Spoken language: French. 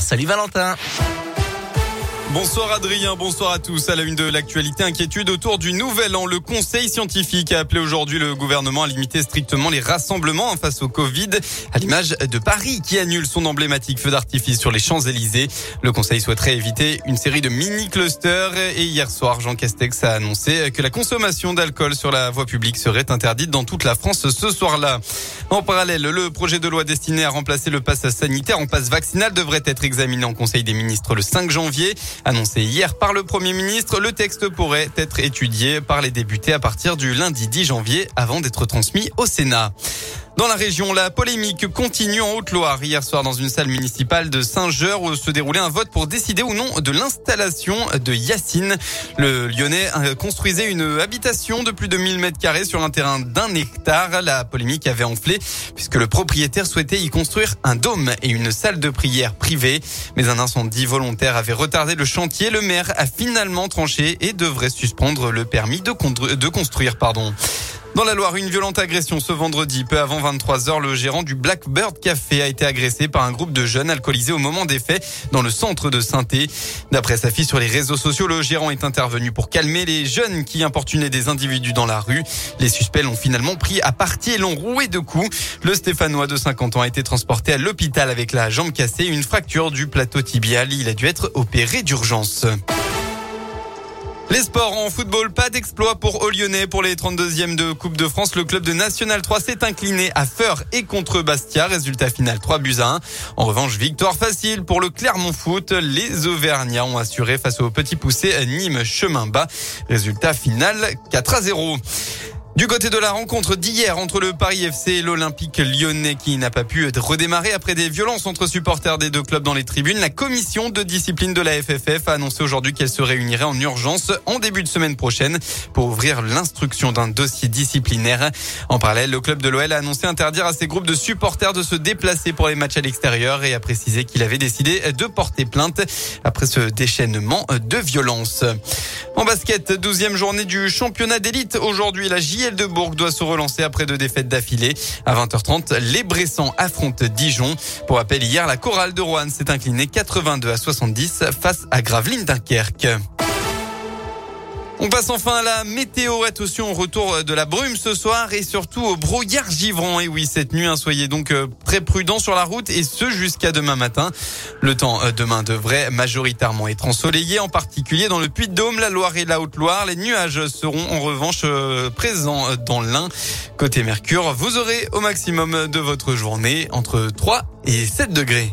Salut Valentin. Bonsoir Adrien, bonsoir à tous. À la une de l'actualité, inquiétude autour du nouvel an. Le conseil scientifique a appelé aujourd'hui le gouvernement à limiter strictement les rassemblements face au Covid, à l'image de Paris qui annule son emblématique feu d'artifice sur les Champs-Élysées. Le conseil souhaiterait éviter une série de mini-clusters et hier soir, Jean Castex a annoncé que la consommation d'alcool sur la voie publique serait interdite dans toute la France ce soir-là. En parallèle, le projet de loi destiné à remplacer le pass sanitaire en passe vaccinal devrait être examiné en Conseil des ministres le 5 janvier. Annoncé hier par le Premier ministre, le texte pourrait être étudié par les députés à partir du lundi 10 janvier avant d'être transmis au Sénat. Dans la région, la polémique continue en Haute-Loire. Hier soir, dans une salle municipale de Saint-Geur, se déroulait un vote pour décider ou non de l'installation de Yacine. Le Lyonnais euh, construisait une habitation de plus de 1000 mètres carrés sur un terrain d'un hectare. La polémique avait enflé puisque le propriétaire souhaitait y construire un dôme et une salle de prière privée. Mais un incendie volontaire avait retardé le chantier. Le maire a finalement tranché et devrait suspendre le permis de, de construire. Pardon. Dans la Loire, une violente agression ce vendredi. Peu avant 23 h le gérant du Blackbird Café a été agressé par un groupe de jeunes alcoolisés au moment des faits dans le centre de saint D'après sa fille sur les réseaux sociaux, le gérant est intervenu pour calmer les jeunes qui importunaient des individus dans la rue. Les suspects l'ont finalement pris à partie et l'ont roué de coups. Le Stéphanois de 50 ans a été transporté à l'hôpital avec la jambe cassée et une fracture du plateau tibial. Il a dû être opéré d'urgence. Les sports en football, pas d'exploit pour Lyonnais pour les 32e de Coupe de France. Le club de National 3 s'est incliné à Feur et contre Bastia. Résultat final 3 buts à 1. En revanche, victoire facile pour le Clermont Foot. Les Auvergnats ont assuré face au petit poussé Nîmes chemin bas. Résultat final 4 à 0. Du côté de la rencontre d'hier entre le Paris FC et l'Olympique lyonnais qui n'a pas pu redémarrer après des violences entre supporters des deux clubs dans les tribunes, la commission de discipline de la FFF a annoncé aujourd'hui qu'elle se réunirait en urgence en début de semaine prochaine pour ouvrir l'instruction d'un dossier disciplinaire. En parallèle, le club de l'OL a annoncé interdire à ses groupes de supporters de se déplacer pour les matchs à l'extérieur et a précisé qu'il avait décidé de porter plainte après ce déchaînement de violence. En basket, douzième journée du championnat d'élite. Aujourd'hui, la J de Bourg doit se relancer après deux défaites d'affilée. À 20h30, les Bressans affrontent Dijon. Pour rappel, hier, la chorale de Rouen s'est inclinée 82 à 70 face à Gravelines Dunkerque. On passe enfin à la météo. Attention au retour de la brume ce soir et surtout au brouillard givrant. Et oui, cette nuit, hein, soyez donc euh, très prudents sur la route et ce jusqu'à demain matin. Le temps euh, demain devrait majoritairement être ensoleillé, en particulier dans le Puy-de-Dôme, la Loire et la Haute-Loire. Les nuages seront en revanche euh, présents dans l'Ain. Côté Mercure, vous aurez au maximum de votre journée entre 3 et 7 degrés.